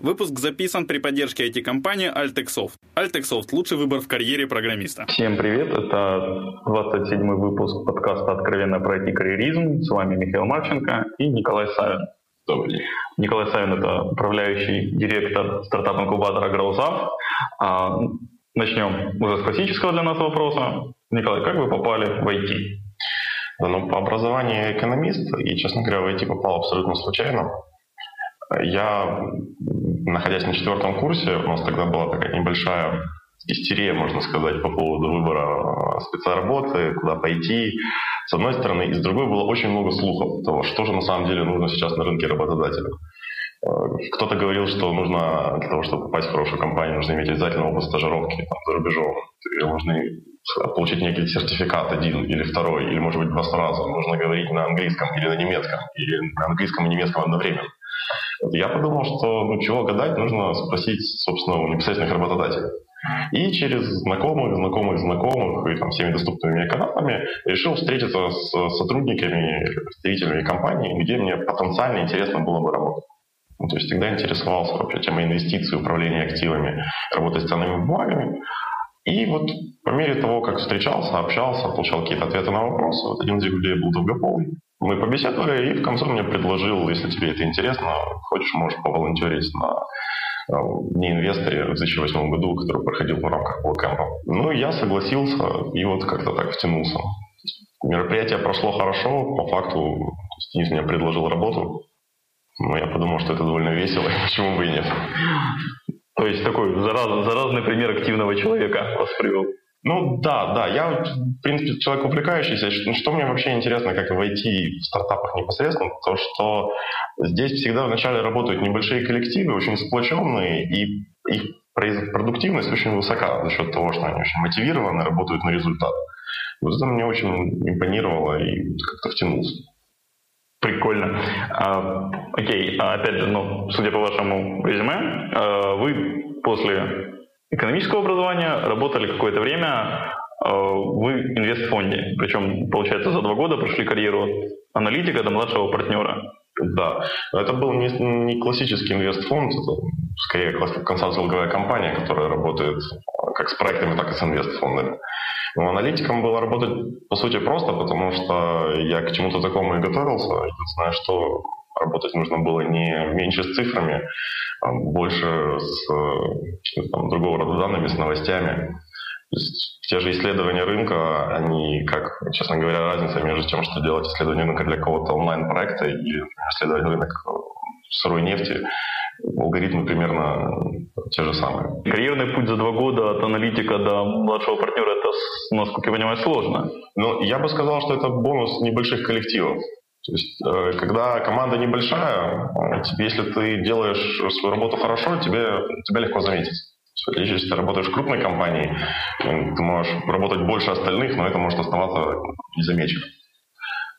Выпуск записан при поддержке IT-компании Altexoft. Altexoft – лучший выбор в карьере программиста. Всем привет, это 27-й выпуск подкаста «Откровенно про IT-карьеризм». С вами Михаил Марченко и Николай Савин. Добрый день. Николай Савин – это управляющий директор стартап-инкубатора GrowZap. А, начнем уже с классического для нас вопроса. Николай, как вы попали в IT? Ну, по образованию я экономист, и, честно говоря, в IT попал абсолютно случайно. Я, находясь на четвертом курсе, у нас тогда была такая небольшая истерия, можно сказать, по поводу выбора специалработы, куда пойти, с одной стороны, и с другой было очень много слухов того, что же на самом деле нужно сейчас на рынке работодателя. Кто-то говорил, что нужно для того, чтобы попасть в хорошую компанию, нужно иметь обязательно опыт стажировки там, за рубежом. Нужны получить некий сертификат один или второй, или, может быть, два сразу. Нужно говорить на английском или на немецком, или на английском и немецком одновременно. Я подумал, что ну чего гадать, нужно спросить, собственно, у непосредственных работодателей. И через знакомых, знакомых, знакомых и там, всеми доступными каналами решил встретиться с сотрудниками, представителями компании, где мне потенциально интересно было бы работать. Ну, то есть всегда интересовался вообще темой инвестиций, управления активами, работой с ценными бумагами. И вот по мере того, как встречался, общался, получал какие-то ответы на вопросы, вот один из людей был долгополый. Мы побеседовали, и в конце мне предложил, если тебе это интересно, хочешь, можешь поволонтерить на Дне инвесторе в 2008 году, который проходил в рамках Блэкэмпа. Ну, я согласился и вот как-то так втянулся. Мероприятие прошло хорошо, по факту Денис мне предложил работу, но я подумал, что это довольно весело, почему бы и нет. То есть такой зараз, заразный пример активного человека вас привел. Ну да, да, я, в принципе, человек увлекающийся. Что, мне вообще интересно, как войти в стартапах непосредственно, то что здесь всегда вначале работают небольшие коллективы, очень сплоченные, и их продуктивность очень высока за счет того, что они очень мотивированы, работают на результат. Вот это мне очень импонировало и как-то втянулся. Прикольно. А, окей, а, опять же, ну, судя по вашему резюме, а, вы после экономического образования, работали какое-то время э, в инвестфонде. Причем, получается, за два года прошли карьеру аналитика до младшего партнера. Да, это был не, не классический инвестфонд, это скорее консалтинговая компания, которая работает э, как с проектами, так и с инвестфондами. Но аналитиком было работать, по сути, просто, потому что я к чему-то такому и готовился. Единственное, что работать нужно было не меньше с цифрами, а больше с э, там, другого рода данными, с новостями. То есть те же исследования рынка, они, как, честно говоря, разница между тем, что делать исследование рынка для какого-то онлайн-проекта и исследовать рынок сырой нефти, алгоритмы примерно те же самые. Карьерный путь за два года от аналитика до младшего партнера, это, насколько я понимаю, сложно. Ну, я бы сказал, что это бонус небольших коллективов. То есть, э, когда команда небольшая, э, если ты делаешь свою работу хорошо, тебе, тебя легко заметить. В отличие, если ты работаешь в крупной компании, э, ты можешь работать больше остальных, но это может оставаться незамеченным.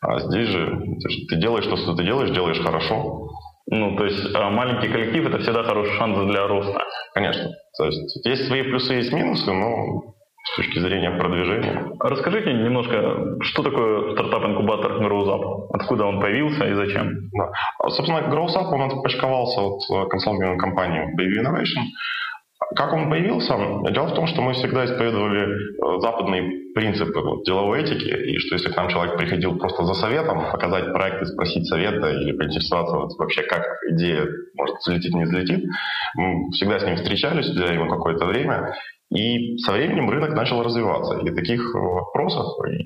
А здесь же ты делаешь то, что ты делаешь, делаешь хорошо. Ну, то есть а маленький коллектив – это всегда хороший шанс для роста. Конечно. То есть есть свои плюсы, есть минусы, но с точки зрения продвижения. Расскажите немножко, что такое стартап-инкубатор GrowZap? Откуда он появился и зачем? Да. Собственно, GrowZap, он отпочковался от э, консалтинговой компании Baby Innovation. Как он появился? Дело в том, что мы всегда исповедовали э, западные принципы вот, деловой этики, и что если к нам человек приходил просто за советом, показать проект и спросить совета или поинтересоваться вот, вообще, как идея может взлететь, не взлетит, мы всегда с ним встречались, уделяли ему какое-то время, и со временем рынок начал развиваться. И таких э, вопросов и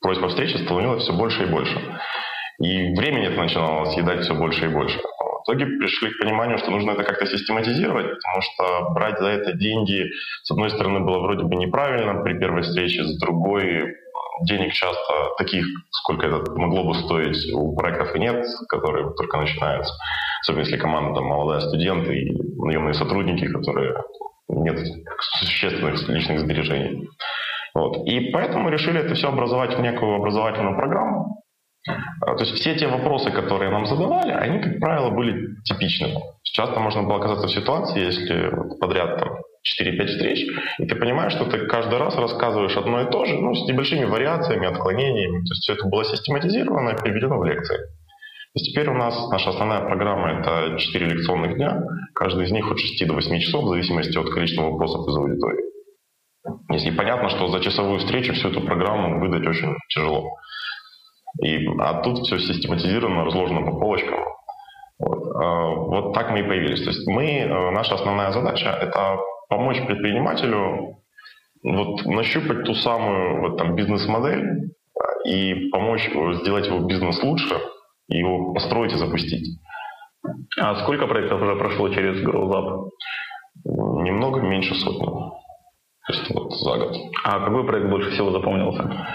просьб о встрече становилось все больше и больше. И времени это начинало съедать все больше и больше. В итоге пришли к пониманию, что нужно это как-то систематизировать, потому что брать за это деньги, с одной стороны, было вроде бы неправильно при первой встрече, с другой денег часто таких, сколько это могло бы стоить, у проектов и нет, которые только начинаются. Особенно если команда там молодая студенты и наемные сотрудники, которые нет существенных личных сбережений. Вот. И поэтому решили это все образовать в некую образовательную программу. А, то есть все те вопросы, которые нам задавали, они, как правило, были типичными. Часто можно было оказаться в ситуации, если подряд там, 4-5 встреч, и ты понимаешь, что ты каждый раз рассказываешь одно и то же, ну, с небольшими вариациями, отклонениями. То есть все это было систематизировано и переведено в лекции. То есть теперь у нас наша основная программа — это 4 лекционных дня, каждый из них от 6 до 8 часов, в зависимости от количества вопросов из аудитории. Если понятно, что за часовую встречу всю эту программу выдать очень тяжело. И, а тут все систематизировано, разложено по полочкам. Вот, а, вот так мы и появились. То есть мы, э, наша основная задача — это помочь предпринимателю вот нащупать ту самую вот, там, бизнес-модель и помочь сделать его бизнес лучше, его построить и запустить. А сколько проектов уже прошло через GrowZap? Немного меньше сотни. То есть вот за год. А какой проект больше всего запомнился?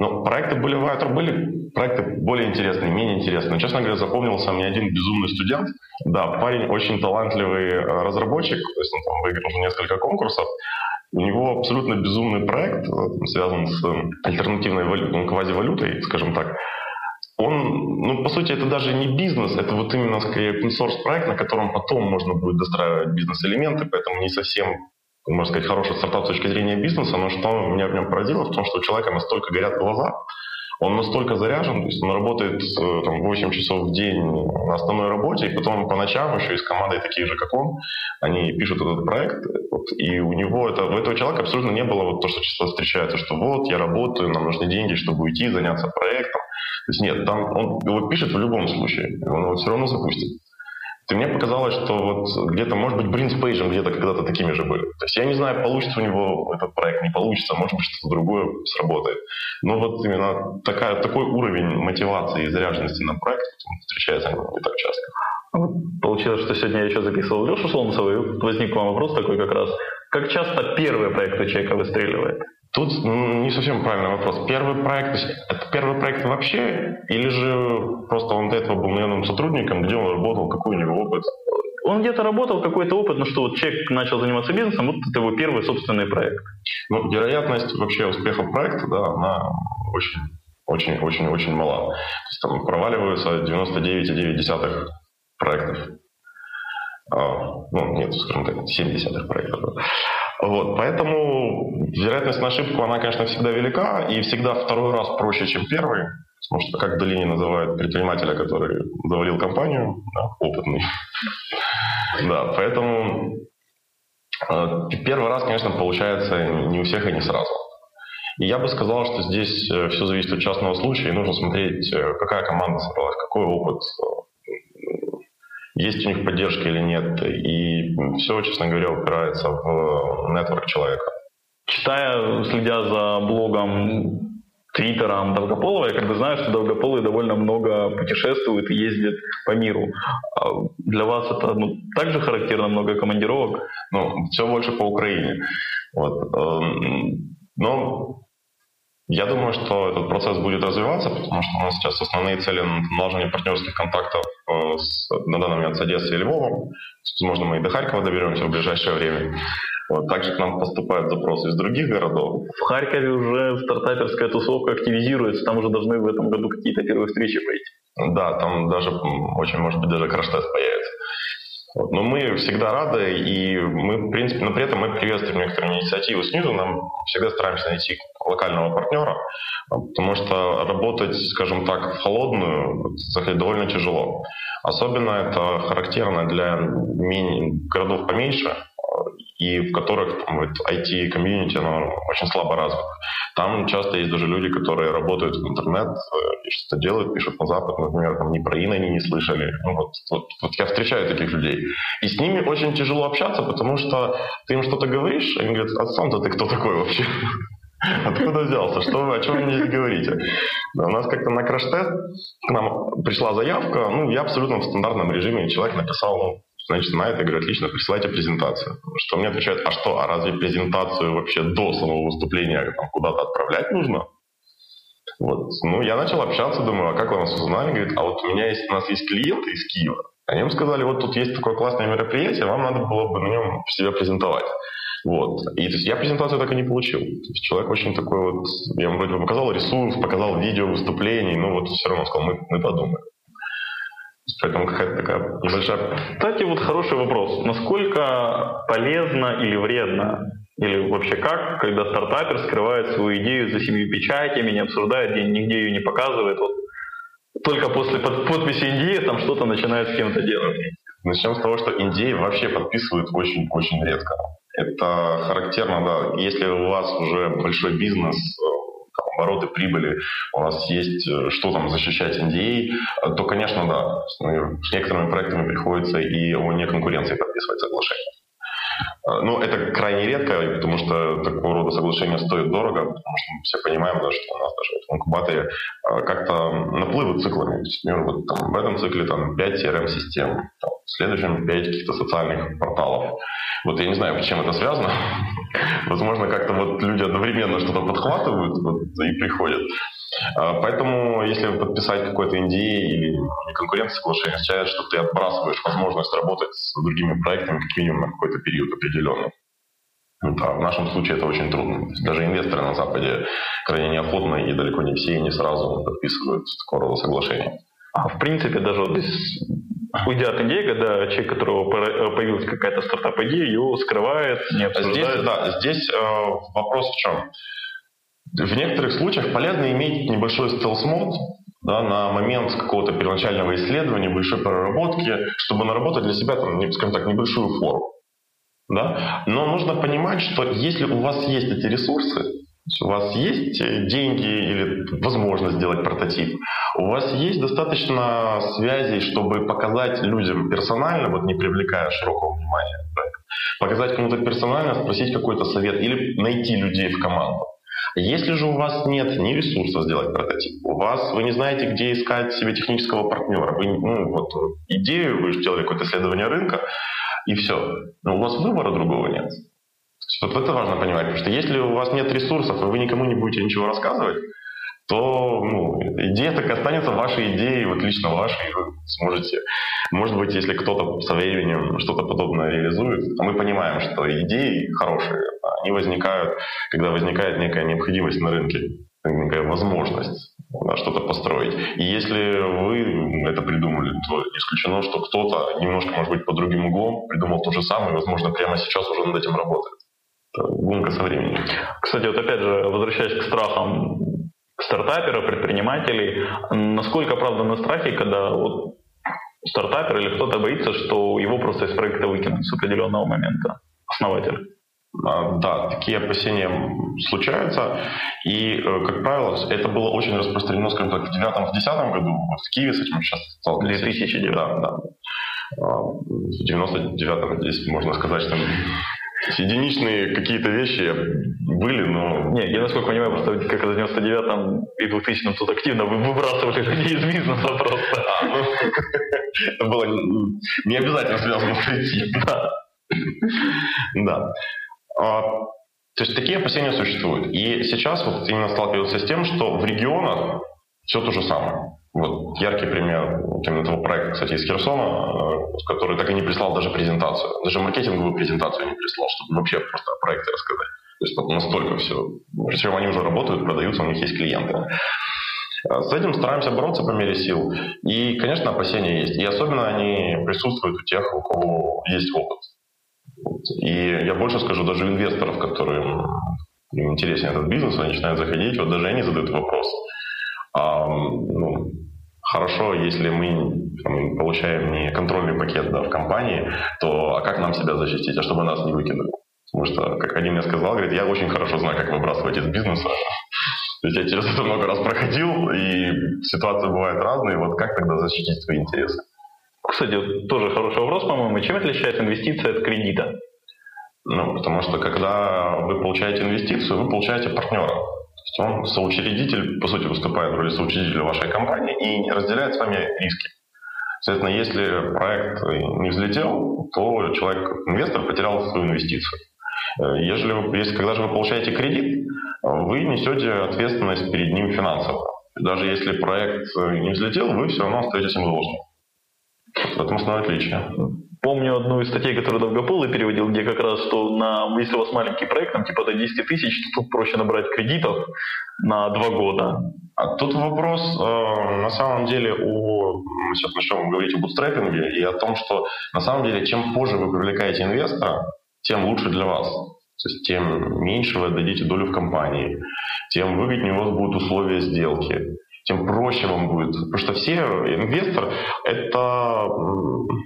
Ну, проекты были в были проекты более интересные, менее интересные. Но, честно говоря, запомнился мне один безумный студент. Да, парень очень талантливый э, разработчик, то есть он там выиграл несколько конкурсов. У него абсолютно безумный проект, э, связан с э, альтернативной валютой, ну, квазивалютой, скажем так. Он, ну, по сути, это даже не бизнес, это вот именно скорее open source проект, на котором потом можно будет достраивать бизнес-элементы, поэтому не совсем можно сказать, хороший стартап с точки зрения бизнеса, но что меня в нем поразило, в том, что у человека настолько горят глаза, он настолько заряжен, то есть он работает э, там, 8 часов в день на основной работе, и потом по ночам еще и с командой такие же, как он, они пишут этот проект, вот, и у него это, у этого человека абсолютно не было вот то, что часто встречается, что вот, я работаю, нам нужны деньги, чтобы уйти, заняться проектом. То есть нет, там он его пишет в любом случае, он его все равно запустит. И мне показалось, что вот где-то, может быть, Брин с Пейджем где-то когда-то такими же были. То есть я не знаю, получится у него этот проект, не получится, может быть, что-то другое сработает. Но вот именно такая, такой уровень мотивации и заряженности на проект встречается не так часто. Получилось, что сегодня я еще записывал Лешу Солнцева, и возник вам вопрос такой как раз. Как часто первый проект у человека выстреливает? Тут не совсем правильный вопрос. Первый проект, это первый проект вообще, или же просто он до этого был наемным сотрудником, где он работал, какой у него опыт? Он где-то работал, какой-то опыт, но что вот человек начал заниматься бизнесом, вот это его первый собственный проект. Ну, вероятность вообще успеха проекта, да, она очень, очень, очень, очень мала. То есть там проваливаются 99,9 проектов. А, ну, нет, скажем так, 7 десятых проектов. Да. Вот, поэтому вероятность на ошибку, она, конечно, всегда велика, и всегда второй раз проще, чем первый. Потому что, как в долине называют предпринимателя, который завалил компанию, да, опытный. Да, поэтому э, первый раз, конечно, получается не у всех и не сразу. И я бы сказал, что здесь э, все зависит от частного случая, и нужно смотреть, э, какая команда собралась, какой опыт есть у них поддержка или нет. И все, честно говоря, упирается в нетворк человека. Читая, следя за блогом твиттером Долгополова, я как бы знаю, что Долгополый довольно много путешествует и ездит по миру. А для вас это ну, также характерно, много командировок? Ну, все больше по Украине. Вот. Эм, но я думаю, что этот процесс будет развиваться, потому что у нас сейчас основные цели наложения партнерских контактов э, с, на данный момент с Одессой и Львовом. Возможно, мы и до Харькова доберемся в ближайшее время. Вот. Также к нам поступают запросы из других городов. В Харькове уже стартаперская тусовка активизируется, там уже должны в этом году какие-то первые встречи пойти. Да, там даже, очень может быть, даже краш-тест появится. Вот. Но мы всегда рады, и мы, в принципе, но при этом мы приветствуем некоторые инициативы снизу, нам всегда стараемся найти локального партнера, потому что работать, скажем так, в холодную довольно тяжело. Особенно это характерно для городов поменьше, и в которых там, вот, IT-комьюнити оно очень слабо развито. Там часто есть даже люди, которые работают в интернет, э, что-то делают, пишут на Запад, например, там ни про ин они не слышали. Ну, вот, вот, вот я встречаю таких людей. И с ними очень тяжело общаться, потому что ты им что-то говоришь, они говорят, а сам-то ты кто такой вообще? Откуда взялся? Что вы, о чем вы здесь говорите? У нас как-то на краш-тест к нам пришла заявка, ну, я абсолютно в стандартном режиме, человек написал, ну, Значит, на это говорю, отлично, присылайте презентацию. Что мне отвечают, а что, а разве презентацию вообще до самого выступления там, куда-то отправлять нужно? Вот. Ну, я начал общаться, думаю, а как вы нас узнали? Говорит, а вот у меня есть, у нас есть клиенты из Киева. Они им сказали, вот тут есть такое классное мероприятие, вам надо было бы на нем себя презентовать. Вот. И то есть я презентацию так и не получил. То есть человек очень такой вот, я ему вроде бы показал ресурс, показал видео выступлений, но вот все равно сказал, мы, мы подумаем. Поэтому какая-то такая небольшая... Кстати, вот хороший вопрос. Насколько полезно или вредно, или вообще как, когда стартапер скрывает свою идею за семью печатями, не обсуждает, нигде ее не показывает? Вот только после подписи NDA там что-то начинает с кем-то делать. Начнем с того, что NDA вообще подписывают очень-очень редко. Это характерно, да. Если у вас уже большой бизнес, обороты, прибыли, у вас есть э, что там защищать NDA, то, конечно, да, с некоторыми проектами приходится и о неконкуренции подписывать соглашение. Э, ну, это крайне редко, потому что такого рода соглашения стоят дорого, потому что мы все понимаем, да, что у нас даже в э, как-то наплывы циклами. Например, вот там, в этом цикле там 5 CRM-систем, в следующем 5 каких-то социальных порталов. Вот я не знаю, чем это связано. Возможно, как-то вот люди одновременно что-то подхватывают вот, и приходят. А, поэтому, если подписать какой-то NDA или конкурентное соглашение, означает, что ты отбрасываешь возможность работать с другими проектами как минимум на какой-то период определенный. Да, в нашем случае это очень трудно. Даже инвесторы на Западе крайне неохотно и далеко не все и не сразу подписывают такого рода соглашения. А в принципе, даже вот здесь, уйдя от идеи, когда человек, у которого появилась какая-то стартап-идея, ее скрывает, не обсуждает. Здесь, да, здесь э, вопрос в чем? В некоторых случаях полезно иметь небольшой стелс-мод да, на момент какого-то первоначального исследования, большой проработки, чтобы наработать для себя, там, скажем так, небольшую форму. Да? Но нужно понимать, что если у вас есть эти ресурсы, у вас есть деньги или возможность сделать прототип, у вас есть достаточно связей, чтобы показать людям персонально, вот не привлекая широкого внимания, да, показать кому-то персонально, спросить какой-то совет или найти людей в команду. Если же у вас нет ни ресурсов сделать прототип, у вас вы не знаете, где искать себе технического партнера, вы, ну, вот, идею, вы сделали какое-то исследование рынка, и все. Но у вас выбора другого нет. Вот это важно понимать, потому что если у вас нет ресурсов, и вы никому не будете ничего рассказывать, то ну, идея так останется вашей идеей, вот лично вашей, вы сможете, может быть, если кто-то со временем что-то подобное реализует, а мы понимаем, что идеи хорошие, они возникают, когда возникает некая необходимость на рынке, некая возможность да, что-то построить. И если вы это придумали, то исключено, что кто-то немножко, может быть, под другим углом придумал то же самое, возможно, прямо сейчас уже над этим работает. Гонка со временем. Кстати, вот опять же, возвращаясь к страхам стартаперов, предпринимателей, насколько правда на страхе, когда вот стартапер или кто-то боится, что его просто из проекта выкинут с определенного момента, основатель? А, да, такие опасения случаются. И, э, как правило, это было очень распространено, скажем так, в 2009-2010 году. Вот в Киеве с этим сейчас сталкивались. 2009. Да, да. А, в 99-м здесь можно сказать, что единичные какие-то вещи были, но... Не, я насколько понимаю, просто как в 99-м и 2000-м тут активно вы выбрасывали людей из бизнеса просто. А, ну, это было не обязательно связано с этим. Да. Да. А, то есть такие опасения существуют. И сейчас вот именно сталкиваются с тем, что в регионах все то же самое. Вот яркий пример именно этого проекта, кстати, из Херсона, э, который так и не прислал даже презентацию. Даже маркетинговую презентацию не прислал, чтобы вообще просто о проекте рассказать. То есть вот настолько все. Причем они уже работают, продаются, у них есть клиенты. А с этим стараемся бороться по мере сил. И, конечно, опасения есть. И особенно они присутствуют у тех, у кого есть опыт. И я больше скажу, даже инвесторов, которым им интересен этот бизнес, они начинают заходить, вот даже они задают вопрос. А, ну, хорошо, если мы там, получаем не контрольный пакет да, в компании, то а как нам себя защитить, а чтобы нас не выкинули? Потому что, как один мне сказал, говорит, я очень хорошо знаю, как выбрасывать из бизнеса. То есть я через это много раз проходил, и ситуации бывают разные. Вот как тогда защитить свои интересы? Кстати, тоже хороший вопрос, по-моему. Чем отличается инвестиция от кредита? Ну, потому что когда вы получаете инвестицию, вы получаете партнера. Он соучредитель, по сути, выступает в роли соучредителя вашей компании и разделяет с вами риски. Соответственно, если проект не взлетел, то человек, инвестор, потерял свою инвестицию. Если, вы, если когда же вы получаете кредит, вы несете ответственность перед ним финансово. Даже если проект не взлетел, вы все равно остаетесь им должным. В этом основное отличие. Помню одну из статей, которую Долгополый переводил, где как раз, что на, если у вас маленький проект, там типа до 10 тысяч, то тут проще набрать кредитов на два года. А тут вопрос, э, на самом деле, о, мы сейчас начнем говорить о бутстрепинге и о том, что на самом деле, чем позже вы привлекаете инвестора, тем лучше для вас. То есть тем меньше вы отдадите долю в компании, тем выгоднее у вас будут условия сделки, тем проще вам будет. Потому что все, инвестор – это,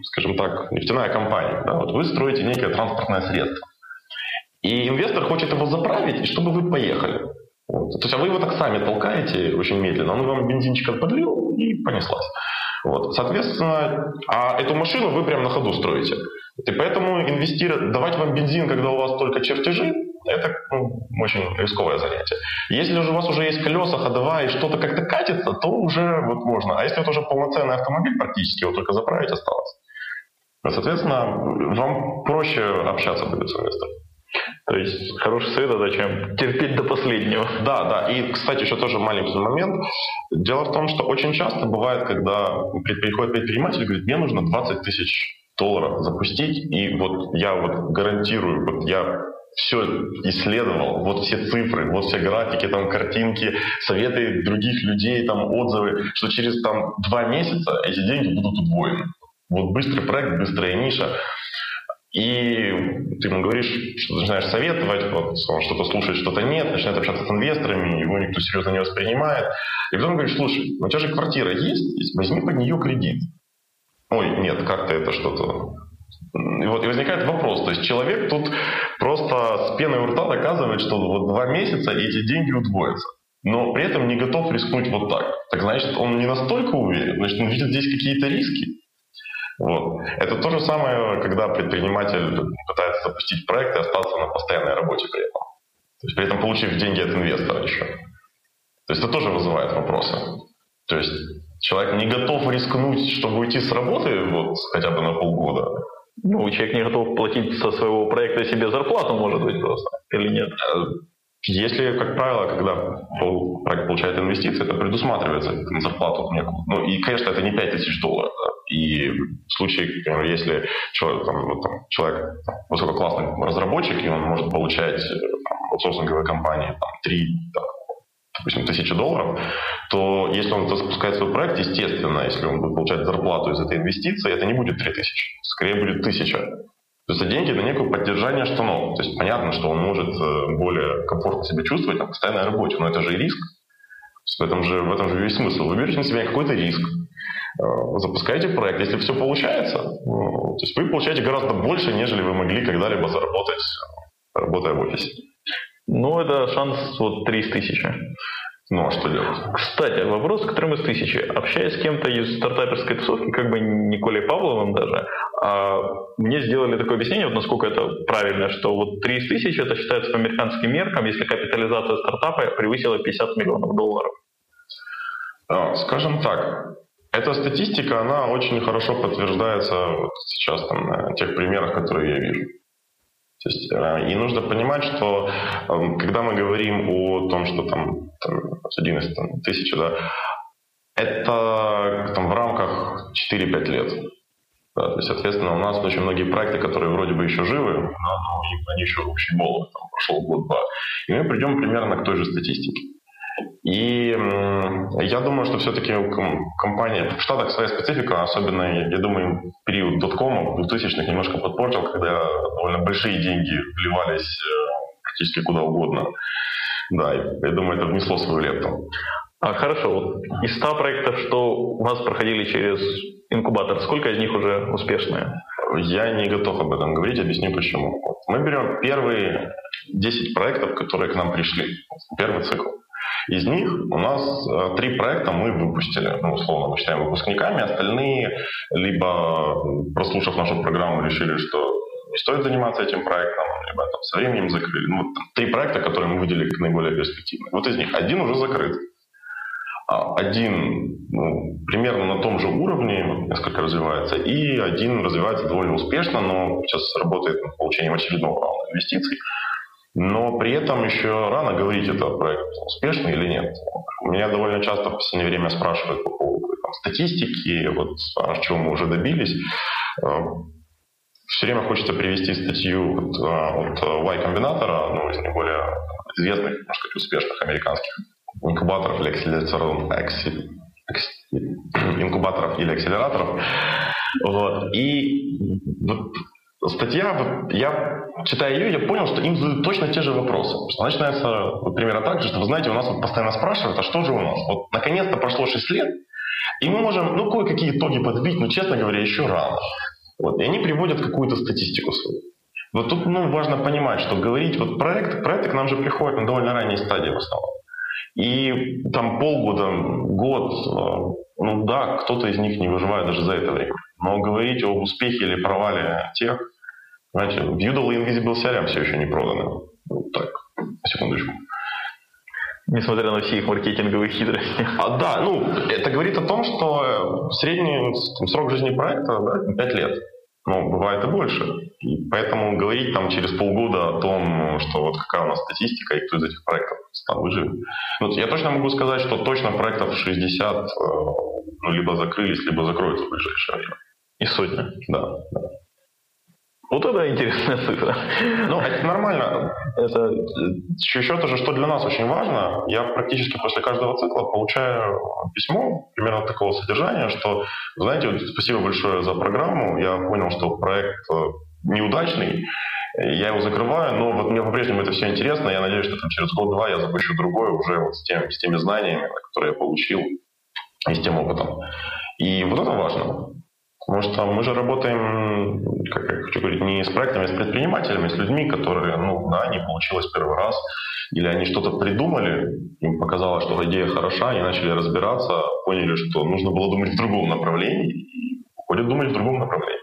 скажем так, нефтяная компания. Да? Вот вы строите некое транспортное средство. И инвестор хочет его заправить, чтобы вы поехали. Вот. То есть, а вы его так сами толкаете очень медленно, он вам бензинчик подлил и понеслась. Вот. Соответственно, а эту машину вы прямо на ходу строите. И поэтому инвестировать, давать вам бензин, когда у вас только чертежи, это ну, очень рисковое занятие. Если же у вас уже есть колеса, ходовая и что-то как-то катится, то уже вот можно. А если это уже полноценный автомобиль практически, его только заправить осталось. Соответственно, вам проще общаться будет с инвестором. То есть хороший совет это чем терпеть до последнего. Да, да. И, кстати, еще тоже маленький момент. Дело в том, что очень часто бывает, когда приходит предприниматель и говорит, мне нужно 20 тысяч долларов запустить, и вот я вот гарантирую, вот я все исследовал, вот все цифры, вот все графики, там картинки, советы других людей, там отзывы, что через там два месяца эти деньги будут удвоены. Вот быстрый проект, быстрая ниша. И ты ему говоришь, что начинаешь советовать, вот, он что-то слушает, что-то нет, начинает общаться с инвесторами, его никто серьезно не воспринимает. И потом говоришь, слушай, у тебя же квартира есть, возьми под нее кредит. Ой, нет, как-то это что-то и вот и возникает вопрос, то есть человек тут просто с пеной у рта доказывает, что вот два месяца эти деньги удвоятся, но при этом не готов рискнуть вот так. Так значит, он не настолько уверен, значит, он видит здесь какие-то риски. Вот. Это то же самое, когда предприниматель пытается запустить проект и остаться на постоянной работе при этом. То есть при этом получив деньги от инвестора еще. То есть это тоже вызывает вопросы. То есть человек не готов рискнуть, чтобы уйти с работы вот, хотя бы на полгода. Ну, человек не готов платить со своего проекта себе зарплату, может быть, просто, или нет? Если, как правило, когда проект получает инвестиции, это предусматривается на зарплату некую. Ну, и, конечно, это не 5 тысяч долларов. Да. И в случае, например, если человек, там, вот, там, человек там, высококлассный разработчик, и он может получать э, там, аутсорсинговой компании там, 3, там, допустим, тысячи долларов, то если он запускает свой проект, естественно, если он будет получать зарплату из этой инвестиции, это не будет 3000, скорее будет 1000. То есть это деньги на некое поддержание штанов. То есть понятно, что он может э, более комфортно себя чувствовать на постоянной работе, но это же и риск. В этом же, в этом же весь смысл. Вы берете на себя какой-то риск, э, запускаете проект. Если все получается, ну, то есть вы получаете гораздо больше, нежели вы могли когда-либо заработать, работая в офисе. Ну, это шанс вот 30 тысяч. Ну, а что делать? Кстати, вопрос, которым из тысячи. Общаясь с кем-то из стартаперской тусовки, как бы Николей Павловым даже, а, мне сделали такое объяснение, вот насколько это правильно, что вот 3 из тысячи это считается по американским меркам, если капитализация стартапа превысила 50 миллионов долларов. А, скажем так, эта статистика, она очень хорошо подтверждается вот сейчас там, на тех примерах, которые я вижу. То есть, э, и нужно понимать, что эм, когда мы говорим о том, что там, там 11 там, тысяч, да, это там, в рамках 4-5 лет. Да, то есть, соответственно, у нас очень многие проекты, которые вроде бы еще живы, но они еще общий головы, там прошел год-два. И мы придем примерно к той же статистике. И я думаю, что все-таки компания в Штатах своя специфика, особенно, я думаю, период доткома 2000-х немножко подпортил, когда довольно большие деньги вливались э, практически куда угодно. Да, я думаю, это внесло свою лепту. А хорошо, вот из 100 проектов, что у вас проходили через инкубатор, сколько из них уже успешные? Я не готов об этом говорить, объясню почему. Мы берем первые 10 проектов, которые к нам пришли, первый цикл. Из них у нас э, три проекта мы выпустили, ну, условно мы считаем выпускниками, остальные либо, прослушав нашу программу, решили, что не стоит заниматься этим проектом, либо там со временем закрыли. Ну, вот, три проекта, которые мы выделили как наиболее перспективные. Вот из них один уже закрыт. А один ну, примерно на том же уровне, несколько развивается, и один развивается довольно успешно, но сейчас работает над получением очередного раунда инвестиций. Но при этом еще рано говорить, это проект успешный или нет. Меня довольно часто в последнее время спрашивают по поводу там, статистики, вот а чего мы уже добились. Э, Все время хочется привести статью от, э, от Y Комбинатора, ну, из наиболее известных, можно сказать, успешных американских инкубаторов или акселераторов, инкубаторов или акселераторов. Вот. И вот статья, я читая ее, я понял, что им задают точно те же вопросы. Что начинается, вот, примерно так же, что вы знаете, у нас вот постоянно спрашивают, а что же у нас? Вот наконец-то прошло 6 лет, и мы можем, ну, кое-какие итоги подбить, но, честно говоря, еще рано. Вот, и они приводят какую-то статистику свою. Вот тут ну, важно понимать, что говорить, вот проект, проекты к нам же приходят на довольно ранней стадии в основном. И там полгода, год, э, ну да, кто-то из них не выживает даже за это время. Но говорить об успехе или провале тех, знаете, Udall и Invisible CRM все еще не проданы. Вот так, секундочку. Несмотря на все их маркетинговые хитрости. А, да, ну, это говорит о том, что средний срок жизни проекта да, 5 лет. Ну, бывает и больше. И поэтому говорить там через полгода о том, что вот какая у нас статистика и кто из этих проектов стал выживет. Ну, я точно могу сказать, что точно проектов 60 э, ну, либо закрылись, либо закроются в ближайшее время. И сотня. Да, да. Вот это интересная цифра. Ну, это нормально. Это еще тоже, что для нас очень важно, я практически после каждого цикла получаю письмо примерно такого содержания, что, знаете, вот, спасибо большое за программу, я понял, что проект э, неудачный, я его закрываю, но вот мне по-прежнему это все интересно, я надеюсь, что там через год-два я запущу другое уже вот с, тем, с теми знаниями, которые я получил, и с тем опытом. И вот это важно. Потому что мы же работаем, как я хочу говорить, не с проектами, а с предпринимателями, с людьми, которые, ну да, не получилось первый раз, или они что-то придумали, им показалось, что идея хороша, они начали разбираться, поняли, что нужно было думать в другом направлении, и уходят думать в другом направлении.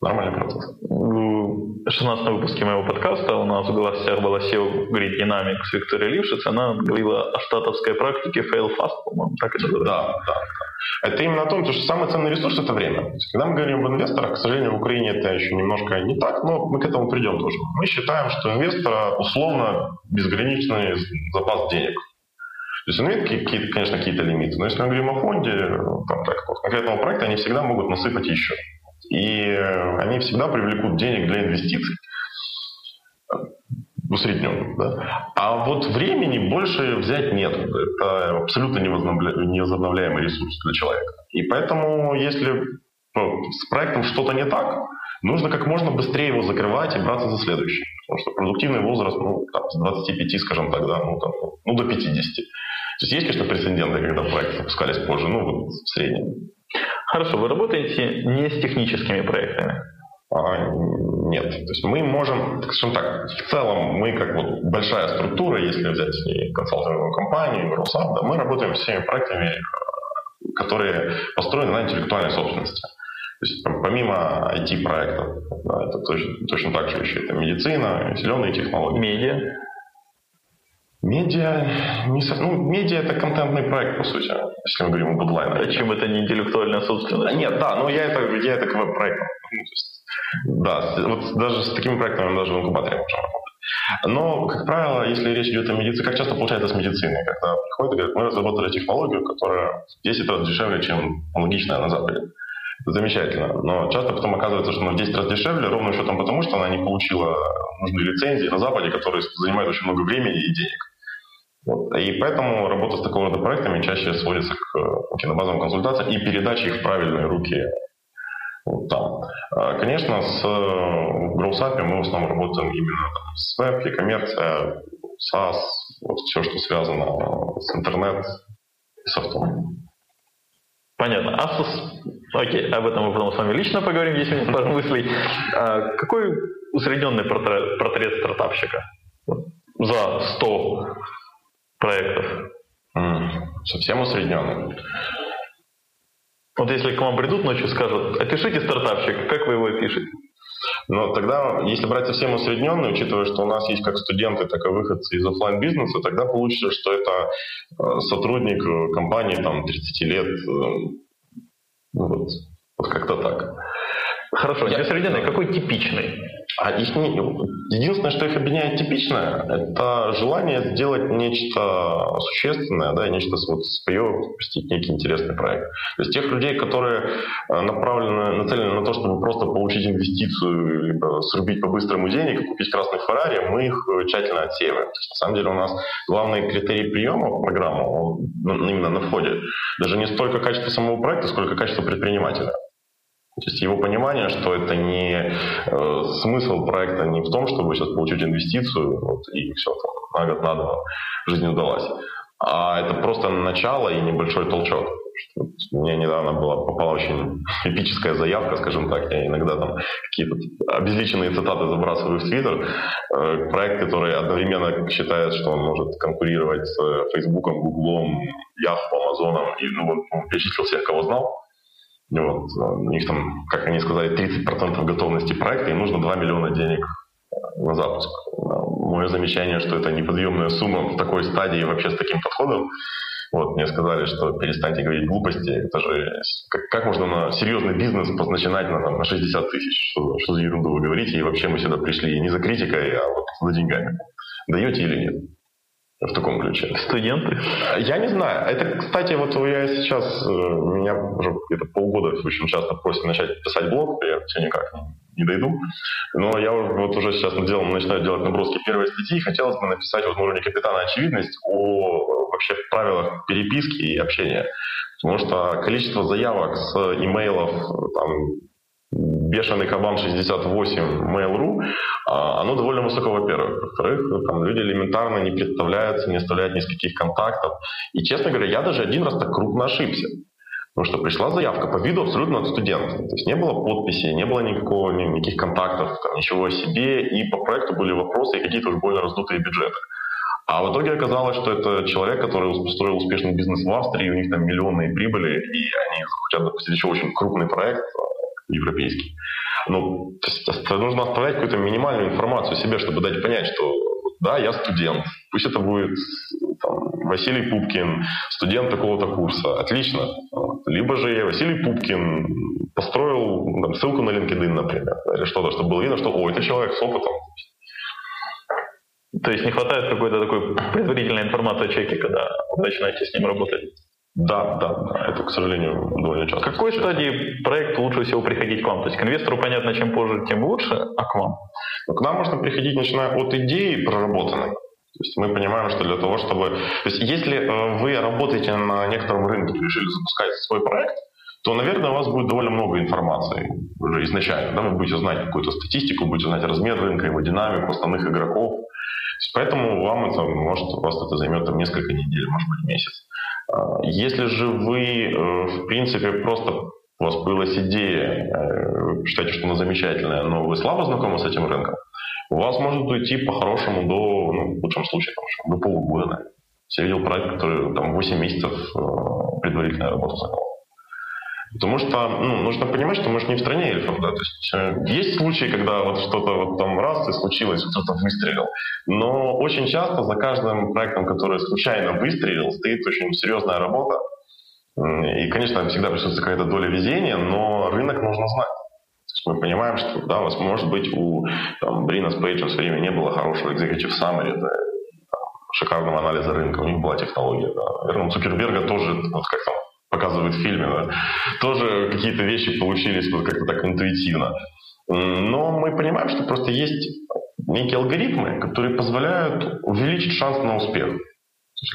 Нормальный процесс. В 16 выпуске моего подкаста у нас в гостях была SEO Grid Dynamics Виктория Лившиц. Она говорила о штатовской практике fail fast, по-моему, так это называется. Да, да, да. Это именно о том, что самый ценный ресурс – это время. когда мы говорим об инвесторах, к сожалению, в Украине это еще немножко не так, но мы к этому придем тоже. Мы считаем, что инвестора условно безграничный запас денег. То есть он имеет какие-то, конечно, какие-то лимиты, но если мы говорим о фонде, там, так, вот, конкретного проекта, они всегда могут насыпать еще и э, они всегда привлекут денег для инвестиций усредненно. Да? А вот времени больше взять нет. Это абсолютно невозобновляемый ресурс для человека. И поэтому, если ну, с проектом что-то не так, нужно как можно быстрее его закрывать и браться за следующий. Потому что продуктивный возраст ну, там, с 25, скажем так, да, ну, там, ну, до 50. То есть есть, конечно, прецеденты, когда проекты запускались позже, ну, вот в среднем. Хорошо, вы работаете не с техническими проектами? А, нет. То есть мы можем, скажем так, в целом мы как вот большая структура, если взять и консалтинговую компанию, и Росап, да, мы работаем с всеми проектами, э, которые построены на интеллектуальной собственности. То есть помимо IT-проектов, да, это точно, точно так же еще это медицина, зеленые технологии. Медиа? Медиа, не со... ну, медиа это контентный проект, по сути, если мы говорим об онлайн. А чем это не интеллектуальная собственность? А, нет, да, но я это, я это к веб-проектам. Ну, да, вот даже с такими проектами даже в инкубаторе можем работать. Но, как правило, если речь идет о медицине, как часто получается с медициной, когда приходят и говорят, мы разработали технологию, которая в 10 раз дешевле, чем аналогичная на Западе. Замечательно. Но часто потом оказывается, что она в 10 раз дешевле, ровно счетом потому, что она не получила нужные лицензии на Западе, которые занимают очень много времени и денег. Вот. И поэтому работа с такого рода проектами чаще сводится к э, кинобазовым консультациям и передаче их в правильные руки вот там. А, конечно, с э, GrowSap мы в основном работаем именно там, с веб, e-коммерция, SaaS, вот все, что связано с интернет и софтом. Понятно. А с... Окей, об этом мы потом с вами лично поговорим, если нет пару мыслей. А какой усредненный портрет, портрет стартапщика? За 100 проектов. Совсем усредненный. Вот если к вам придут ночью и скажут, опишите стартапчик, как вы его опишете? Но тогда, если брать совсем усредненный, учитывая, что у нас есть как студенты, так и выходцы из офлайн бизнеса тогда получится, что это э, сотрудник э, компании там 30 лет. Э, ну вот, вот как-то так. Хорошо, я... усредненный, какой типичный? А их не... Единственное, что их объединяет типично, это желание сделать нечто существенное, да, нечто вот свое, запустить некий интересный проект. То есть тех людей, которые э, направлены, нацелены на то, чтобы просто получить инвестицию, либо срубить по-быстрому денег купить красный Феррари, мы их э, тщательно отсеиваем. То есть, на самом деле у нас главный критерий приема в программу именно на входе даже не столько качество самого проекта, сколько качество предпринимателя. То есть его понимание, что это не э, смысл проекта не в том, чтобы сейчас получить инвестицию вот, и все, там, на год, на два жизнь удалась, а это просто начало и небольшой толчок. Мне недавно была, попала очень эпическая заявка, скажем так. Я иногда там какие-то обезличенные цитаты забрасываю в Твиттер. Э, проект, который одновременно считает, что он может конкурировать с Фейсбуком, Гуглом, Яху, Амазоном. И ну, он перечислил всех, кого знал. Вот, у них там, как они сказали, 30% готовности проекта, и нужно 2 миллиона денег на запуск. Мое замечание, что это неподъемная сумма в такой стадии вообще с таким подходом. Вот, мне сказали, что перестаньте говорить глупости. Это же как, как можно на серьезный бизнес начинать на, там, на 60 тысяч? Что, что за ерунду вы говорите? И вообще мы сюда пришли не за критикой, а вот за деньгами. Даете или нет? В таком ключе. Студенты? Я не знаю. Это, кстати, вот я сейчас, э, меня уже где-то полгода очень часто просят начать писать блог, я все никак не, дойду. Но я вот уже сейчас делал, начинаю делать наброски первой статьи, и хотелось бы написать вот на уровне капитана очевидность о вообще правилах переписки и общения. Потому что количество заявок с имейлов там, бешеный кабан 68 Mail.ru, а, оно довольно высоко, во-первых. Во-вторых, там люди элементарно не представляются, не оставляют ни с каких контактов. И, честно говоря, я даже один раз так крупно ошибся. Потому что пришла заявка по виду абсолютно от студента. То есть не было подписи, не было никакого, никаких контактов, там, ничего о себе. И по проекту были вопросы и какие-то уж больно раздутые бюджеты. А в итоге оказалось, что это человек, который построил успешный бизнес в Австрии, у них там миллионные прибыли, и они хотят запустить еще очень крупный проект, европейский. Ну, то есть нужно оставлять какую-то минимальную информацию себе, чтобы дать понять, что да, я студент. Пусть это будет там, Василий Пупкин, студент такого-то курса. Отлично. Либо же я Василий Пупкин построил там, ссылку на LinkedIn, например, или что-то, чтобы было видно, что о, это человек с опытом. То есть не хватает какой-то такой предварительной информации о человеке, когда начинаете с ним работать? Да, да, да, это, к сожалению, довольно часто. В какой стадии проекта лучше всего приходить к вам? То есть к инвестору, понятно, чем позже, тем лучше, а к вам? Ну, к нам можно приходить, начиная от идеи проработанной. То есть мы понимаем, что для того, чтобы... То есть если э, вы работаете на некотором рынке и решили запускать свой проект, то, наверное, у вас будет довольно много информации уже изначально. Да? Вы будете знать какую-то статистику, будете знать размер рынка, его динамику, основных игроков. Поэтому вам это может, у вас это займет там, несколько недель, может быть, месяц. Если же вы, э, в принципе, просто у вас появилась идея, э, вы считаете, что она замечательная, но вы слабо знакомы с этим рынком, у вас может уйти по-хорошему до, ну, в лучшем случае, там, до полугода. Я видел проект, который там 8 месяцев э, предварительной работы занял. Потому что ну, нужно понимать, что мы же не в стране эльфов. Да? То есть, э, есть случаи, когда вот что-то вот там раз и случилось, кто-то выстрелил. Но очень часто за каждым проектом, который случайно выстрелил, стоит очень серьезная работа. И, конечно, всегда присутствует какая-то доля везения, но рынок нужно знать. Мы понимаем, что да, у вас может быть у там, Брина с Пейджем в свое время не было хорошего executive summary, да, шикарного анализа рынка, у них была технология. Да. Наверное, у Цукерберга тоже, вот как там показывают в фильме, да, тоже какие-то вещи получились вот как-то так интуитивно. Но мы понимаем, что просто есть некие алгоритмы, которые позволяют увеличить шанс на успех.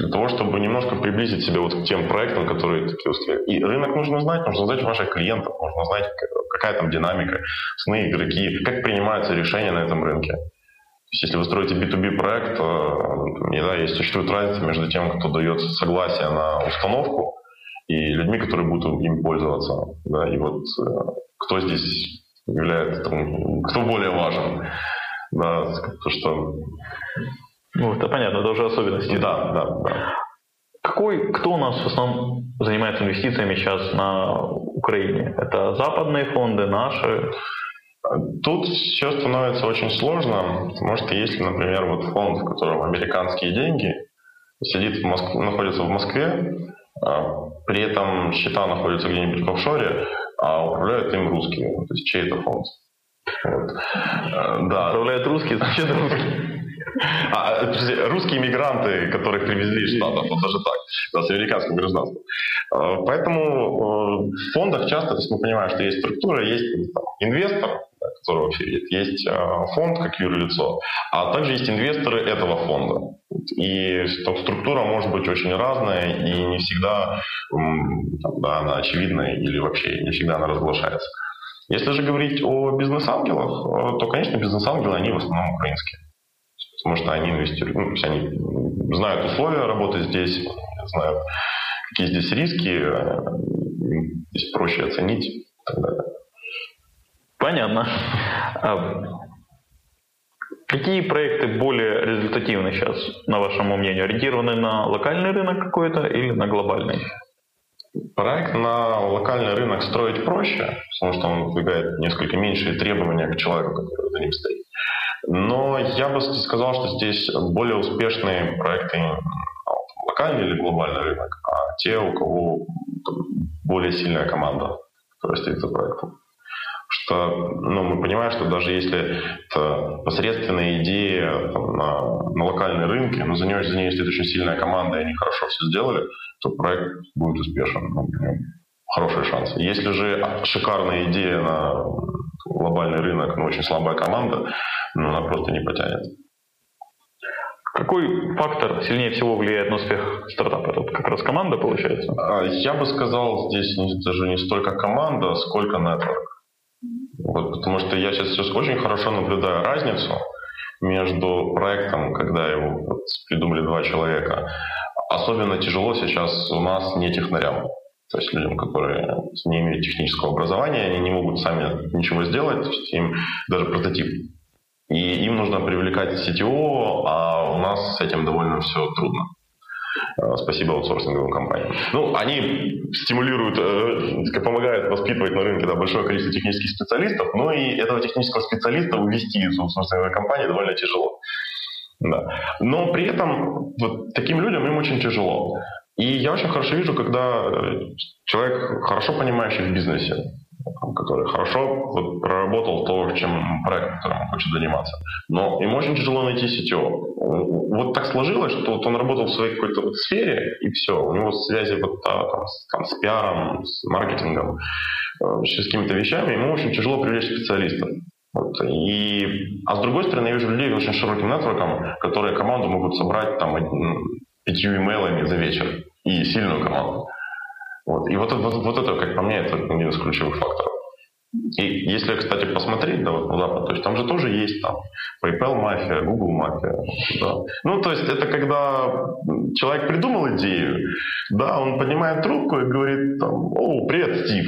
Для того, чтобы немножко приблизить себя вот к тем проектам, которые такие успехи. И рынок нужно знать, нужно знать ваших клиентов, нужно знать, какая там динамика, основные игроки, как принимаются решения на этом рынке. То есть, если вы строите B2B проект, не да, есть существует разница между тем, кто дает согласие на установку, и людьми, которые будут им пользоваться. Да, и вот э, кто здесь является, там, кто более важен. Да, то, что... Ну, это понятно, это уже особенности. Да, да, да. Какой, кто у нас в основном занимается инвестициями сейчас на Украине? Это западные фонды, наши? Тут все становится очень сложно, потому что если, например, вот фонд, в котором американские деньги, сидит в Москве, находится в Москве, при этом счета находятся где-нибудь в офшоре, а управляют им русские. То есть чей это фонд? А, да. Управляют русские, значит русские. А, русские мигранты, которых привезли из Штатов, вот даже так, да, с американским гражданством. А, поэтому э, в фондах часто, то есть мы понимаем, что есть структура, есть там, инвестор, который вообще есть, есть фонд как юрлицо, а также есть инвесторы этого фонда. И там, структура может быть очень разная, и не всегда там, да, она очевидная или вообще не всегда она разглашается. Если же говорить о бизнес-ангелах, то, конечно, бизнес-ангелы, они в основном украинские. Потому что они инвестируют, ну, они знают условия работы здесь, знают, какие здесь риски, здесь проще оценить и так далее. Понятно. А какие проекты более результативны сейчас, на вашему мнению? Ориентированы на локальный рынок какой-то или на глобальный? Проект на локальный рынок строить проще, потому что он выдвигает несколько меньшие требования к человеку, который за ним стоит. Но я бы сказал, что здесь более успешные проекты локальный или глобальный рынок, а те, у кого более сильная команда, которая стоит за проектом что ну, мы понимаем, что даже если это посредственная идея там, на, на локальной рынке, но за нее, за ней стоит очень сильная команда, и они хорошо все сделали, то проект будет успешен. Ну, хорошие шансы. Если же шикарная идея на глобальный рынок, но очень слабая команда, ну, она просто не потянет. Какой фактор сильнее всего влияет на успех стартапа? Это как раз команда получается? А, я бы сказал, здесь даже не столько команда, сколько нетворк. Вот, потому что я сейчас, сейчас очень хорошо наблюдаю разницу между проектом, когда его вот, придумали два человека. Особенно тяжело сейчас у нас не технарям. То есть людям, которые не имеют технического образования, они не могут сами ничего сделать, им даже прототип. И им нужно привлекать CTO, а у нас с этим довольно все трудно. Э, спасибо аутсорсинговым компаниям. Ну, они стимулируют, э, помогают воспитывать на рынке да, большое количество технических специалистов, но и этого технического специалиста увести из аутсорсинговой компании довольно тяжело. Да. Но при этом вот таким людям им очень тяжело. И я очень хорошо вижу, когда э, человек, хорошо понимающий в бизнесе, который хорошо вот, проработал то, чем проект, которым он хочет заниматься. Но ему очень тяжело найти CTO. Вот так сложилось, что вот он работал в своей какой-то вот сфере, и все. У него связи вот, там, с, там, с пиаром, с маркетингом, э, с какими-то вещами, ему очень тяжело привлечь специалистов. Вот. И, а с другой стороны, я вижу людей очень широким нетворком, которые команду могут собрать там, пятью имейлами за вечер. И сильную команду. Вот. И вот, вот, вот это, как по мне, это один из ключевых факторов. И если, кстати, посмотреть да, вот, Запад, то есть там же тоже есть там PayPal мафия, Google мафия. Да. Ну, то есть это когда человек придумал идею, да, он поднимает трубку и говорит там, о, привет, Стив,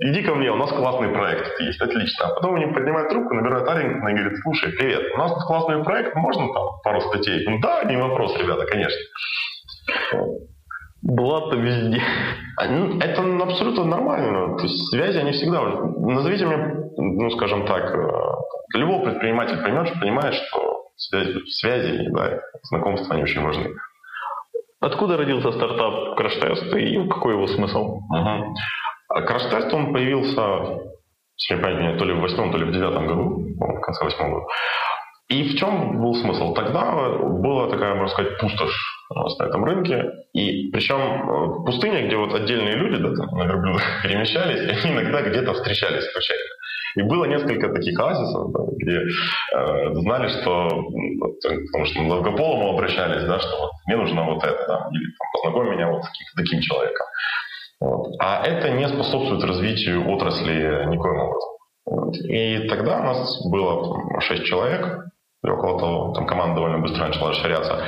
иди ко мне, у нас классный проект есть, отлично. А потом они поднимают трубку, набирают Арингтона и говорят, слушай, привет, у нас тут классный проект, можно там пару статей? Ну да, не вопрос, ребята, конечно. Блата везде. Ну, это абсолютно нормально. То есть связи, они всегда... Назовите мне, ну, скажем так, э, любой предприниматель поймет, что понимает, что связи, да, знакомства, они очень важны. Откуда родился стартап Test и какой его смысл? Угу. Test, он появился, если не память, то ли в восьмом, то ли в девятом году, в конце восьмого года. И в чем был смысл? Тогда была такая, можно сказать, пустошь на этом рынке. И причем э, пустыня, где вот отдельные люди да, там, на верблюдах перемещались, они иногда где-то встречались случайно. И было несколько таких оазисов, да, где э, знали, что, вот, потому что Долгополому обращались, да, что вот, мне нужно вот это, да, или там, познакомь меня вот с каким-то таким человеком. Вот. А это не способствует развитию отрасли никоим образом. Вот. И тогда у нас было шесть человек, и около того, там команда довольно быстро начала расширяться.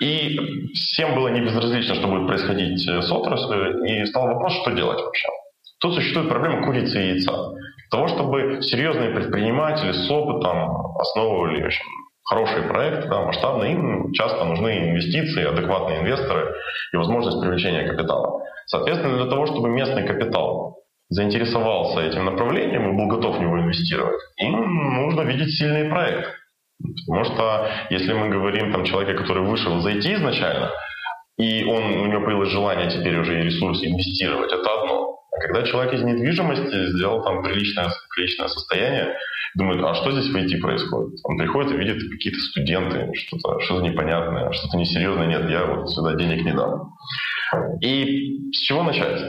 И всем было не безразлично, что будет происходить с отраслью, и стал вопрос, что делать вообще. Тут существует проблема курицы и яйца. Для того, чтобы серьезные предприниматели с опытом основывали очень хорошие проекты, да, масштабные, им часто нужны инвестиции, адекватные инвесторы и возможность привлечения капитала. Соответственно, для того, чтобы местный капитал заинтересовался этим направлением и был готов в него инвестировать, им нужно видеть сильный проект. Потому что если мы говорим там человека, который вышел IT изначально, и он, у него появилось желание теперь уже и ресурсы инвестировать, это одно. А когда человек из недвижимости сделал там приличное, приличное состояние, думает, а что здесь в IT происходит? Он приходит и видит какие-то студенты, что-то что непонятное, что-то несерьезное. Нет, я вот сюда денег не дам. И с чего начать?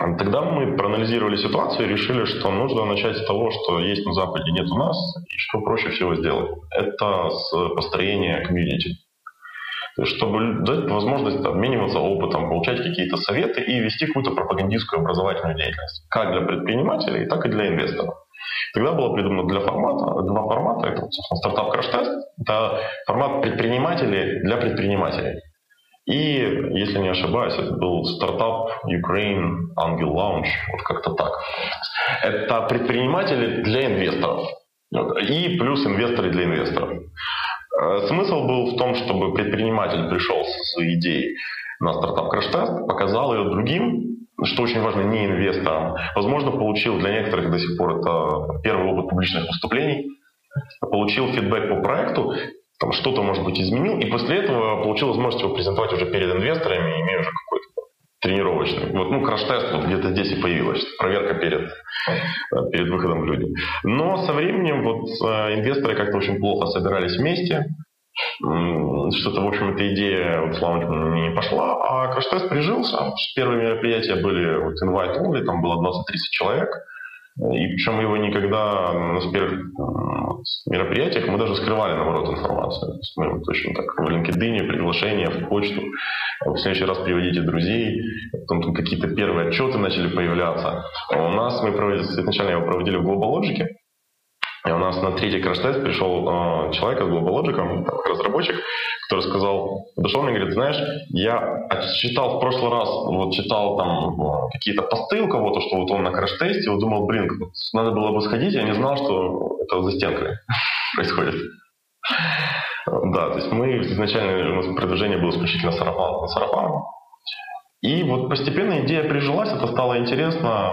Тогда мы проанализировали ситуацию и решили, что нужно начать с того, что есть на Западе, нет у нас, и что проще всего сделать. Это с построения комьюнити. чтобы дать возможность обмениваться опытом, получать какие-то советы и вести какую-то пропагандистскую образовательную деятельность. Как для предпринимателей, так и для инвесторов. Тогда было придумано для формата, два формата. Это, собственно, стартап краш-тест. Это формат предпринимателей для предпринимателей. И, если не ошибаюсь, это был стартап Ukraine Angel Launch, вот как-то так. Это предприниматели для инвесторов. И плюс инвесторы для инвесторов. Э, смысл был в том, чтобы предприниматель пришел с идеей на стартап краш-тест, показал ее другим, что очень важно, не инвесторам. Возможно, получил для некоторых до сих пор это первый опыт публичных выступлений, получил фидбэк по проекту, там что-то, может быть, изменил, и после этого получил возможность его презентовать уже перед инвесторами, имея уже какой-то тренировочный. Вот, ну, краш-тест вот где-то здесь и появилась, проверка перед, перед выходом в люди. Но со временем вот э, инвесторы как-то очень плохо собирались вместе, что-то, в общем, эта идея вот, слава не пошла, а краш-тест прижился. Первые мероприятия были вот, invite only, там было 20-30 человек. И причем его никогда на первых мероприятиях мы даже скрывали, наоборот, информацию. Мы вот точно так в LinkedIn, приглашения в почту. В следующий раз приводите друзей. Потом там какие-то первые отчеты начали появляться. А у нас мы проводили, изначально его проводили в GlobalLogic, и у нас на третий краш-тест пришел э, человек из GlobalLogic, разработчик, который сказал, подошел мне и говорит, знаешь, я читал в прошлый раз, вот читал там э, какие-то посты у кого-то, что вот он на краш-тесте, вот думал, блин, надо было бы сходить, я не знал, что это за стенкой происходит. Да, то есть мы изначально, у нас предложение было исключительно сарафан, сарафан. И вот постепенно идея прижилась, это стало интересно,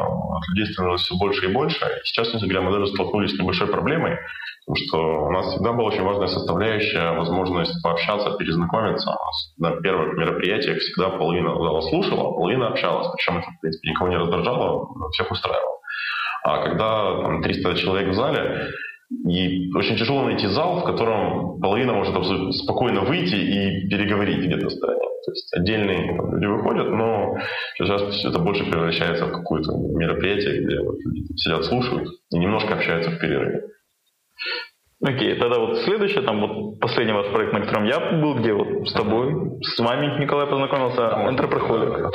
людей становилось все больше и больше. И сейчас, честно говоря, мы даже столкнулись с небольшой проблемой, потому что у нас всегда была очень важная составляющая, возможность пообщаться, перезнакомиться. У нас на первых мероприятиях всегда половина зала слушала, а половина общалась. Причем это, в принципе, никого не раздражало, всех устраивало. А когда там, 300 человек в зале, и очень тяжело найти зал, в котором половина может спокойно выйти и переговорить где-то в стороне. То есть отдельные люди выходят, но сейчас это больше превращается в какое-то мероприятие, где вот люди сидят, слушают и немножко общаются в перерыве. Окей, okay, тогда вот следующее, там вот последний ваш проект, на котором я был, где вот с тобой, с вами Николай познакомился, Enterprise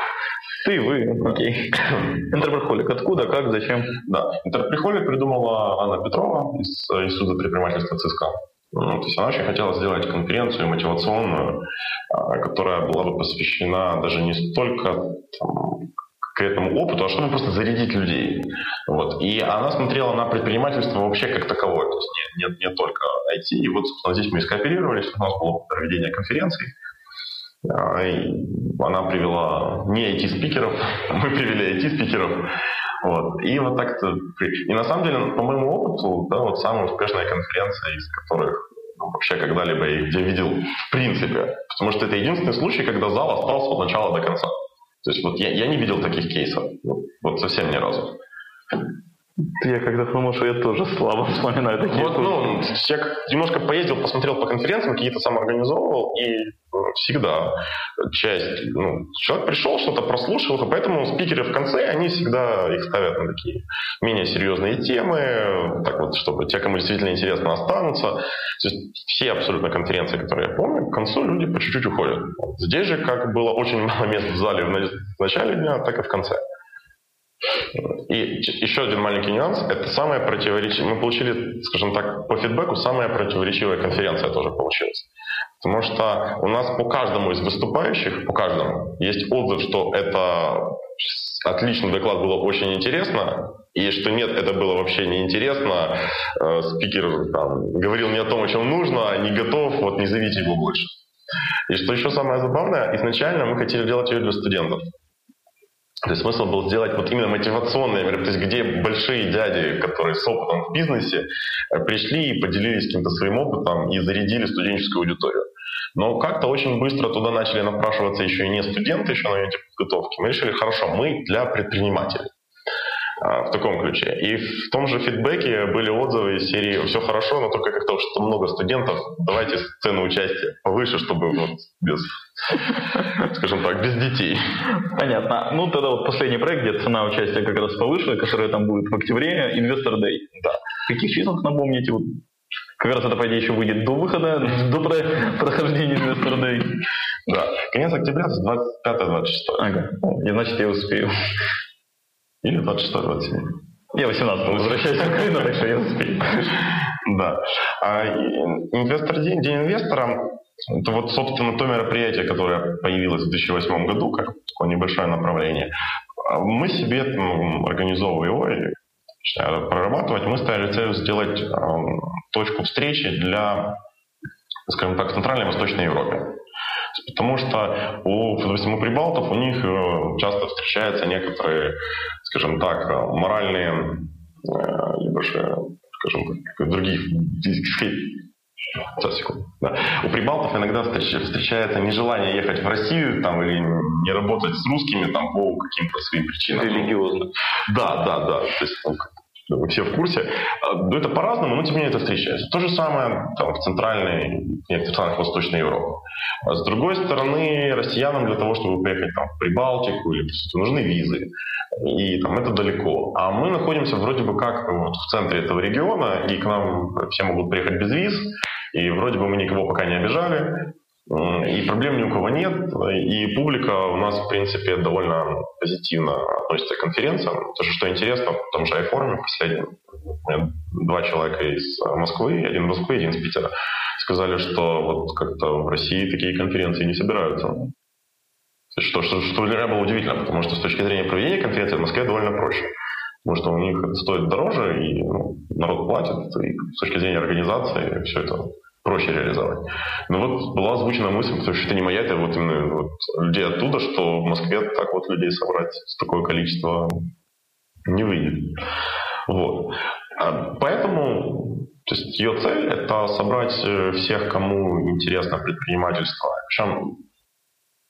ты, вы, окей. Интерприхолик. Откуда, как, зачем? Да, Интерприхолик придумала Анна Петрова из Института предпринимательства ЦСКА. Ну, то есть она очень хотела сделать конференцию мотивационную, а, которая была бы посвящена даже не столько там, к опыту, а чтобы просто зарядить людей. Вот. И она смотрела на предпринимательство вообще как таковое, то есть не, не, не только IT. И вот, собственно, здесь мы и скооперировались, у нас было проведение конференции. А, она привела не IT-спикеров, мы привели IT-спикеров. Вот. И вот так-то... И на самом деле, по моему опыту, да, вот самая успешная конференция, из которых ну, вообще когда-либо я где видел в принципе. Потому что это единственный случай, когда зал остался от начала до конца. То есть вот я, я не видел таких кейсов. Вот, вот совсем ни разу. Я когда-то думал, что я тоже слабо вспоминаю такие вот, ну, я немножко поездил, посмотрел по конференциям, какие-то сам организовывал, и ну, всегда часть, ну, человек пришел, что-то прослушал, и поэтому спикеры в конце, они всегда их ставят на такие менее серьезные темы, так вот, чтобы те, кому действительно интересно, останутся. То есть все абсолютно конференции, которые я помню, к концу люди по чуть-чуть уходят. Здесь же, как было очень мало мест в зале в начале дня, так и в конце. И еще один маленький нюанс. Это самая противоречивая... Мы получили, скажем так, по фидбэку самая противоречивая конференция тоже получилась. Потому что у нас по каждому из выступающих, по каждому, есть отзыв, что это отличный доклад, было очень интересно, и что нет, это было вообще неинтересно. Э, спикер там, говорил не о том, о чем нужно, а не готов, вот не зовите его больше. И что еще самое забавное, изначально мы хотели делать ее для студентов. То есть смысл был сделать вот именно то есть где большие дяди, которые с опытом в бизнесе, э, пришли и поделились каким-то своим опытом и зарядили студенческую аудиторию. Но как-то очень быстро туда начали напрашиваться еще и не студенты, еще на моменте подготовки. Мы решили, хорошо, мы для предпринимателей. А, в таком ключе. И в том же фидбэке были отзывы из серии «Все хорошо, но только как-то что много студентов, давайте цену участия повыше, чтобы вот без, скажем так, без детей». Понятно. Ну, тогда вот последний проект, где цена участия как раз повыше, которая там будет в октябре, Investor Day. Да. Каких числах, напомните, вот Как раз это, по идее, еще выйдет до выхода, до прохождения Investor Day. Да, конец октября, 25-26. Ага, и значит я успею. Или 26-27. Я 18 возвращаюсь в Украину, так что я успею. Да. А инвестор день, день инвестора это вот, собственно, то мероприятие, которое появилось в 2008 году, как такое небольшое направление. А мы себе ну, организовывая его и прорабатывать, мы ставили целью сделать э, точку встречи для, скажем так, Центральной и Восточной Европе. Потому что у, допустим, у прибалтов у них э, часто встречаются некоторые, скажем так, моральные, э, либо же, скажем так, других. Да. У прибалтов иногда встречается нежелание ехать в Россию там, или не работать с русскими там, по каким-то своим причинам. Религиозно. Да, да, да. То есть, ну, вы все в курсе. А, ну, это по-разному, но тем не менее это встречается. То же самое там, в Центральной, и некоторых странах Восточной Европы. А с другой стороны, россиянам для того, чтобы поехать там, в Прибалтику, или, нужны визы. И там это далеко. А мы находимся вроде бы как вот, в центре этого региона, и к нам все могут приехать без виз. И вроде бы мы никого пока не обижали, и проблем ни у кого нет, и публика у нас, в принципе, довольно позитивно относится к конференциям. То, что интересно, в том же iForum последнем, два человека из Москвы, один из Москвы, один из Питера, сказали, что вот как-то в России такие конференции не собираются. Что, что, что для меня было удивительно, потому что с точки зрения проведения конференции в Москве довольно проще. Потому что у них это стоит дороже, и ну, народ платит, и с точки зрения организации все это проще реализовать. Но вот была озвучена мысль, потому что это не моя, это вот именно вот людей оттуда, что в Москве так вот людей собрать с такое количество не выйдет. Вот. А поэтому то есть ее цель – это собрать э, всех, кому интересно предпринимательство. Причем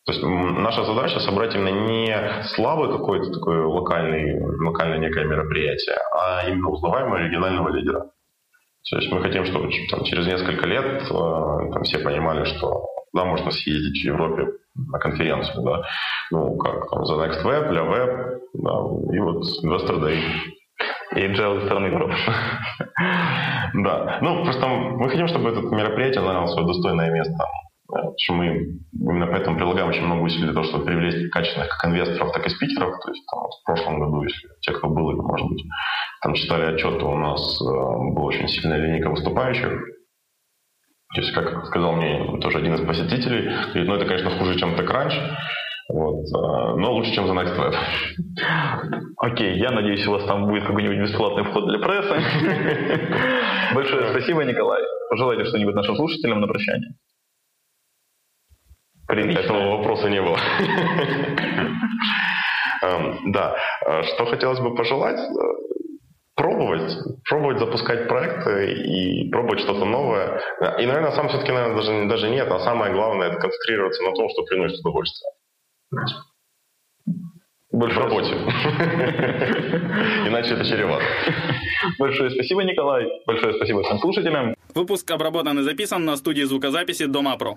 то есть наша задача собрать именно не слабый какой-то такой локальный, локальное некое мероприятие, а именно узнаваемого регионального лидера. То есть мы хотим, чтобы там, через несколько лет э, там, все понимали, что да, можно съездить в Европе на конференцию, да, ну, как там, за Next Web, для Web, да, и вот Investor Day. И agile страны Европы. Да, ну, просто мы хотим, чтобы это мероприятие заняло свое достойное место что мы именно поэтому прилагаем очень много усилий для того, чтобы привлечь качественных как инвесторов, так и спикеров. То есть там, в прошлом году, если те, кто был, может быть, там читали отчеты, у нас э, была очень сильная линейка выступающих. То есть, как сказал мне тоже один из посетителей, говорит, ну это, конечно, хуже, чем TechCrunch, вот, э, но лучше, чем за Next Web. Окей, я надеюсь, у вас там будет какой-нибудь бесплатный вход для прессы. Большое спасибо, Николай. Пожелайте что-нибудь нашим слушателям на прощание. Этого вопроса не было. Эм, да. Э, что хотелось бы пожелать? Э, пробовать, пробовать запускать проекты и пробовать что-то новое. И, наверное, сам все-таки, наверное, даже, даже нет, а самое главное – это концентрироваться на том, что приносит удовольствие. Больше в работе. Иначе это чревато. Большое спасибо, Николай. Большое спасибо всем слушателям. Выпуск обработан и записан на студии звукозаписи Дома Про.